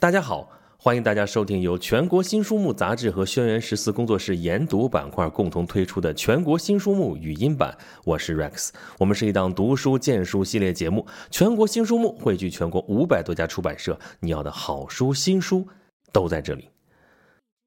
大家好，欢迎大家收听由全国新书目杂志和轩辕十四工作室研读板块共同推出的全国新书目语音版。我是 Rex，我们是一档读书荐书系列节目。全国新书目汇聚全国五百多家出版社，你要的好书、新书都在这里。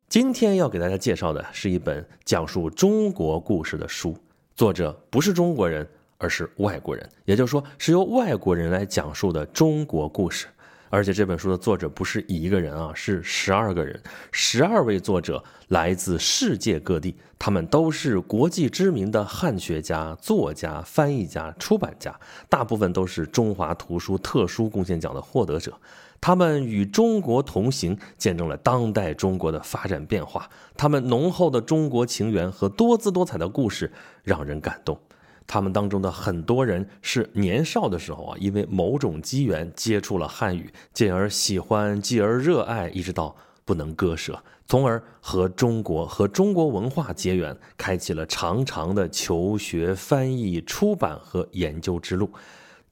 今天要给大家介绍的是一本讲述中国故事的书，作者不是中国人，而是外国人，也就是说是由外国人来讲述的中国故事。而且这本书的作者不是一个人啊，是十二个人，十二位作者来自世界各地，他们都是国际知名的汉学家、作家、翻译家、出版家，大部分都是中华图书特殊贡献奖的获得者。他们与中国同行，见证了当代中国的发展变化。他们浓厚的中国情缘和多姿多彩的故事，让人感动。他们当中的很多人是年少的时候啊，因为某种机缘接触了汉语，进而喜欢，继而热爱，一直到不能割舍，从而和中国和中国文化结缘，开启了长长的求学、翻译、出版和研究之路。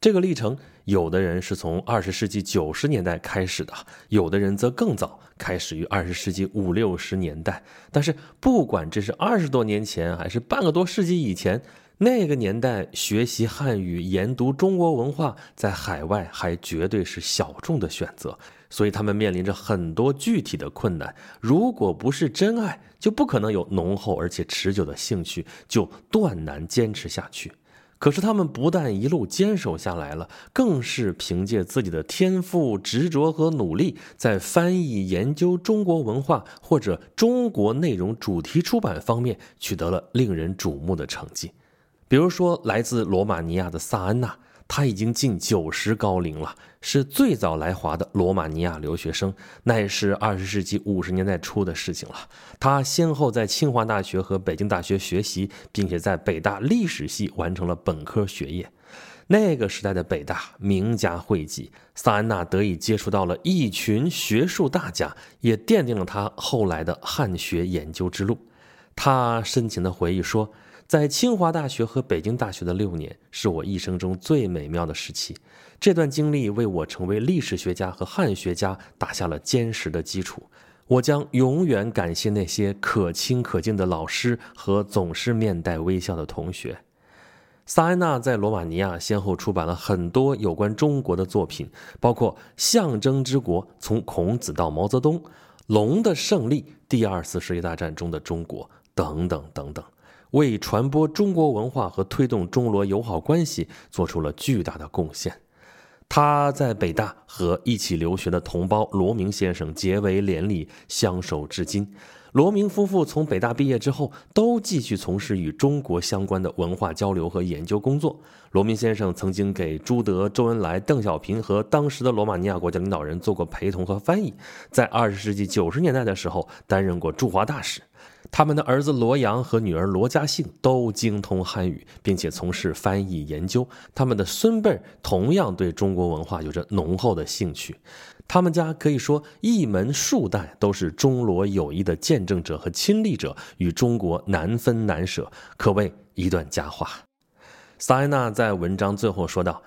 这个历程，有的人是从二十世纪九十年代开始的，有的人则更早，开始于二十世纪五六十年代。但是，不管这是二十多年前，还是半个多世纪以前。那个年代，学习汉语、研读中国文化，在海外还绝对是小众的选择，所以他们面临着很多具体的困难。如果不是真爱，就不可能有浓厚而且持久的兴趣，就断难坚持下去。可是他们不但一路坚守下来了，更是凭借自己的天赋、执着和努力，在翻译、研究中国文化或者中国内容主题出版方面取得了令人瞩目的成绩。比如说，来自罗马尼亚的萨安娜，她已经近九十高龄了，是最早来华的罗马尼亚留学生，那也是二十世纪五十年代初的事情了。她先后在清华大学和北京大学学习，并且在北大历史系完成了本科学业。那个时代的北大名家汇集，萨安娜得以接触到了一群学术大家，也奠定了她后来的汉学研究之路。她深情地回忆说。在清华大学和北京大学的六年，是我一生中最美妙的时期。这段经历为我成为历史学家和汉学家打下了坚实的基础。我将永远感谢那些可亲可敬的老师和总是面带微笑的同学。萨安娜在罗马尼亚先后出版了很多有关中国的作品，包括《象征之国：从孔子到毛泽东》《龙的胜利：第二次世界大战中的中国》等等等等。为传播中国文化和推动中罗友好关系做出了巨大的贡献。他在北大和一起留学的同胞罗明先生结为连理，相守至今。罗明夫妇从北大毕业之后，都继续从事与中国相关的文化交流和研究工作。罗明先生曾经给朱德、周恩来、邓小平和当时的罗马尼亚国家领导人做过陪同和翻译，在二十世纪九十年代的时候，担任过驻华大使。他们的儿子罗阳和女儿罗家兴都精通汉语，并且从事翻译研究。他们的孙辈同样对中国文化有着浓厚的兴趣。他们家可以说一门数代都是中罗友谊的见证者和亲历者，与中国难分难舍，可谓一段佳话。萨安娜在文章最后说道：“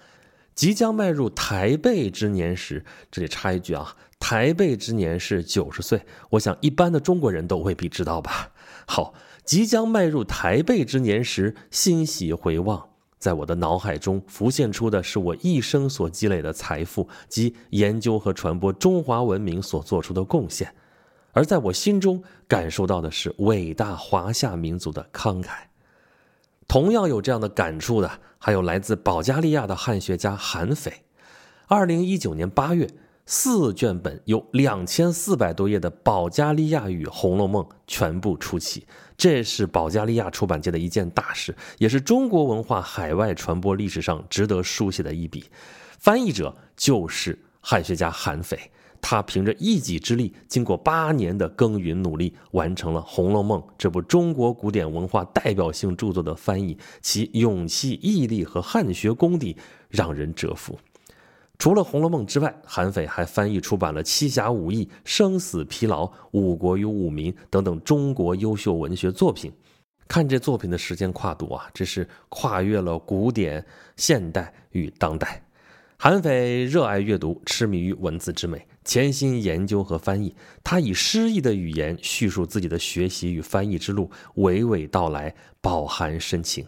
即将迈入台背之年时，这里插一句啊。”台背之年是九十岁，我想一般的中国人都未必知道吧。好，即将迈入台背之年时，欣喜回望，在我的脑海中浮现出的是我一生所积累的财富及研究和传播中华文明所做出的贡献，而在我心中感受到的是伟大华夏民族的慷慨。同样有这样的感触的，还有来自保加利亚的汉学家韩斐。二零一九年八月。四卷本有两千四百多页的保加利亚语《红楼梦》全部出齐，这是保加利亚出版界的一件大事，也是中国文化海外传播历史上值得书写的一笔。翻译者就是汉学家韩斐，他凭着一己之力，经过八年的耕耘努力，完成了《红楼梦》这部中国古典文化代表性著作的翻译，其勇气、毅力和汉学功底让人折服。除了《红楼梦》之外，韩斐还翻译出版了《七侠五义》《生死疲劳》《五国与五民》等等中国优秀文学作品。看这作品的时间跨度啊，这是跨越了古典、现代与当代。韩非热爱阅读，痴迷于文字之美，潜心研究和翻译。他以诗意的语言叙述自己的学习与翻译之路，娓娓道来，饱含深情。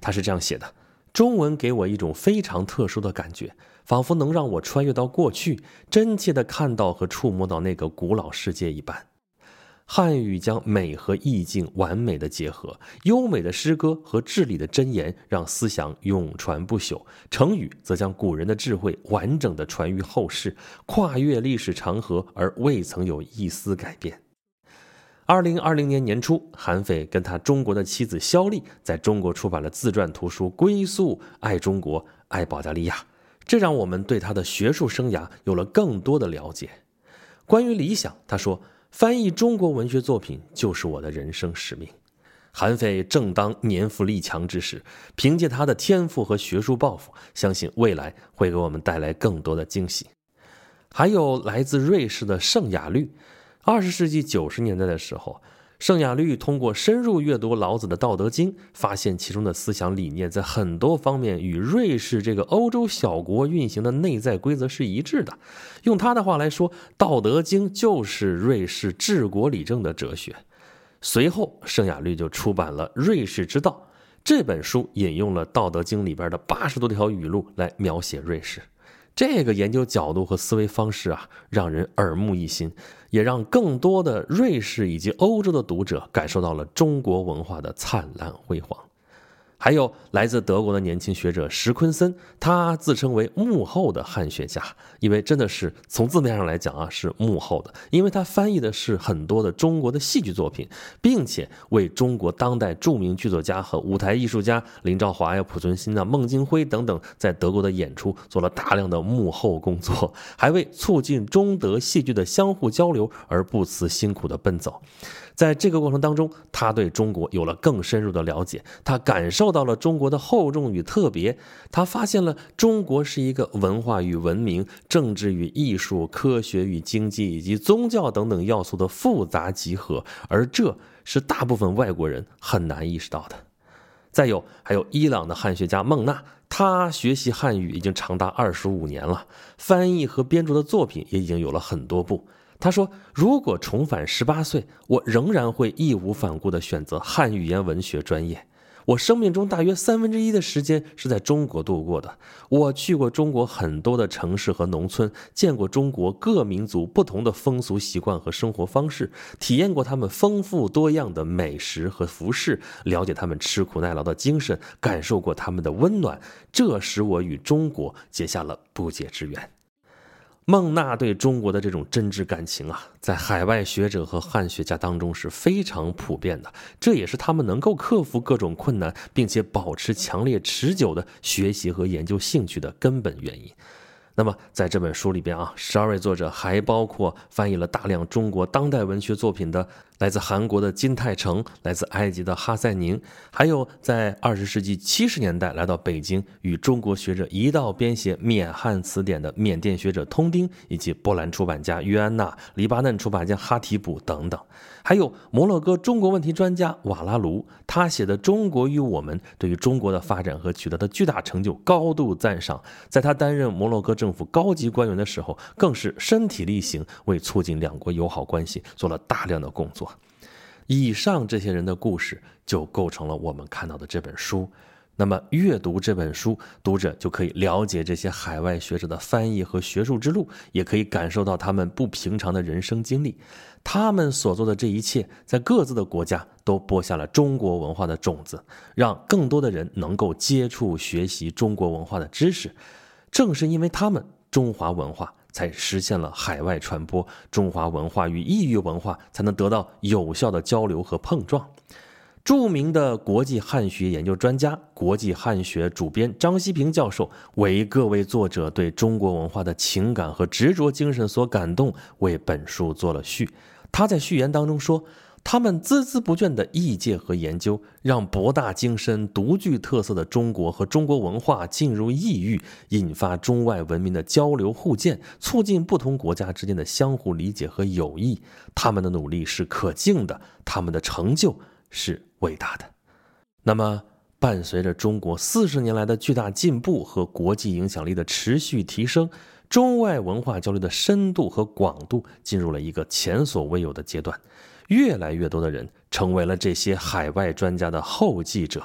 他是这样写的：“中文给我一种非常特殊的感觉，仿佛能让我穿越到过去，真切地看到和触摸到那个古老世界一般。”汉语将美和意境完美的结合，优美的诗歌和至理的箴言让思想永传不朽；成语则将古人的智慧完整的传于后世，跨越历史长河而未曾有一丝改变。二零二零年年初，韩非跟他中国的妻子肖丽在中国出版了自传图书《归宿爱中国爱保加利亚》，这让我们对他的学术生涯有了更多的了解。关于理想，他说。翻译中国文学作品就是我的人生使命。韩非正当年富力强之时，凭借他的天赋和学术抱负，相信未来会给我们带来更多的惊喜。还有来自瑞士的圣雅律，二十世纪九十年代的时候。圣雅律通过深入阅读老子的《道德经》，发现其中的思想理念在很多方面与瑞士这个欧洲小国运行的内在规则是一致的。用他的话来说，《道德经》就是瑞士治国理政的哲学。随后，圣雅律就出版了《瑞士之道》这本书，引用了《道德经》里边的八十多条语录来描写瑞士。这个研究角度和思维方式啊，让人耳目一新，也让更多的瑞士以及欧洲的读者感受到了中国文化的灿烂辉煌。还有来自德国的年轻学者石昆森，他自称为幕后的汉学家，因为真的是从字面上来讲啊，是幕后的，因为他翻译的是很多的中国的戏剧作品，并且为中国当代著名剧作家和舞台艺术家林兆华呀、濮存昕啊、孟京辉等等在德国的演出做了大量的幕后工作，还为促进中德戏剧的相互交流而不辞辛苦的奔走。在这个过程当中，他对中国有了更深入的了解，他感受到了中国的厚重与特别，他发现了中国是一个文化与文明、政治与艺术、科学与经济以及宗教等等要素的复杂集合，而这是大部分外国人很难意识到的。再有，还有伊朗的汉学家孟纳，他学习汉语已经长达二十五年了，翻译和编著的作品也已经有了很多部。他说：“如果重返十八岁，我仍然会义无反顾地选择汉语言文学专业。我生命中大约三分之一的时间是在中国度过的。我去过中国很多的城市和农村，见过中国各民族不同的风俗习惯和生活方式，体验过他们丰富多样的美食和服饰，了解他们吃苦耐劳的精神，感受过他们的温暖。这使我与中国结下了不解之缘。”孟娜对中国的这种真挚感情啊，在海外学者和汉学家当中是非常普遍的，这也是他们能够克服各种困难，并且保持强烈持久的学习和研究兴趣的根本原因。那么，在这本书里边啊，十二位作者还包括翻译了大量中国当代文学作品的。来自韩国的金泰成，来自埃及的哈塞宁，还有在二十世纪七十年代来到北京与中国学者一道编写缅汉词典的缅甸学者通丁，以及波兰出版家约安娜、黎巴嫩出版家哈提卜等等，还有摩洛哥中国问题专家瓦拉卢，他写的《中国与我们》对于中国的发展和取得的巨大成就高度赞赏。在他担任摩洛哥政府高级官员的时候，更是身体力行，为促进两国友好关系做了大量的工作。以上这些人的故事就构成了我们看到的这本书。那么，阅读这本书，读者就可以了解这些海外学者的翻译和学术之路，也可以感受到他们不平常的人生经历。他们所做的这一切，在各自的国家都播下了中国文化的种子，让更多的人能够接触、学习中国文化的知识。正是因为他们，中华文化。才实现了海外传播，中华文化与异域文化才能得到有效的交流和碰撞。著名的国际汉学研究专家、国际汉学主编张希平教授为各位作者对中国文化的情感和执着精神所感动，为本书做了序。他在序言当中说。他们孜孜不倦的译介和研究，让博大精深、独具特色的中国和中国文化进入异域，引发中外文明的交流互鉴，促进不同国家之间的相互理解和友谊。他们的努力是可敬的，他们的成就是伟大的。那么，伴随着中国四十年来的巨大进步和国际影响力的持续提升，中外文化交流的深度和广度进入了一个前所未有的阶段。越来越多的人成为了这些海外专家的后继者。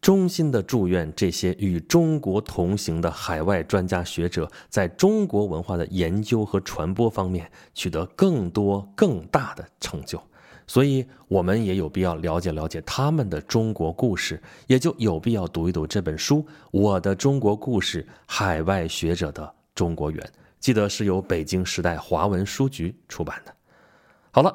衷心的祝愿这些与中国同行的海外专家学者，在中国文化的研究和传播方面取得更多更大的成就。所以，我们也有必要了解了解他们的中国故事，也就有必要读一读这本书《我的中国故事：海外学者的中国缘》。记得是由北京时代华文书局出版的。好了。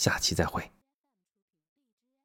下期再会。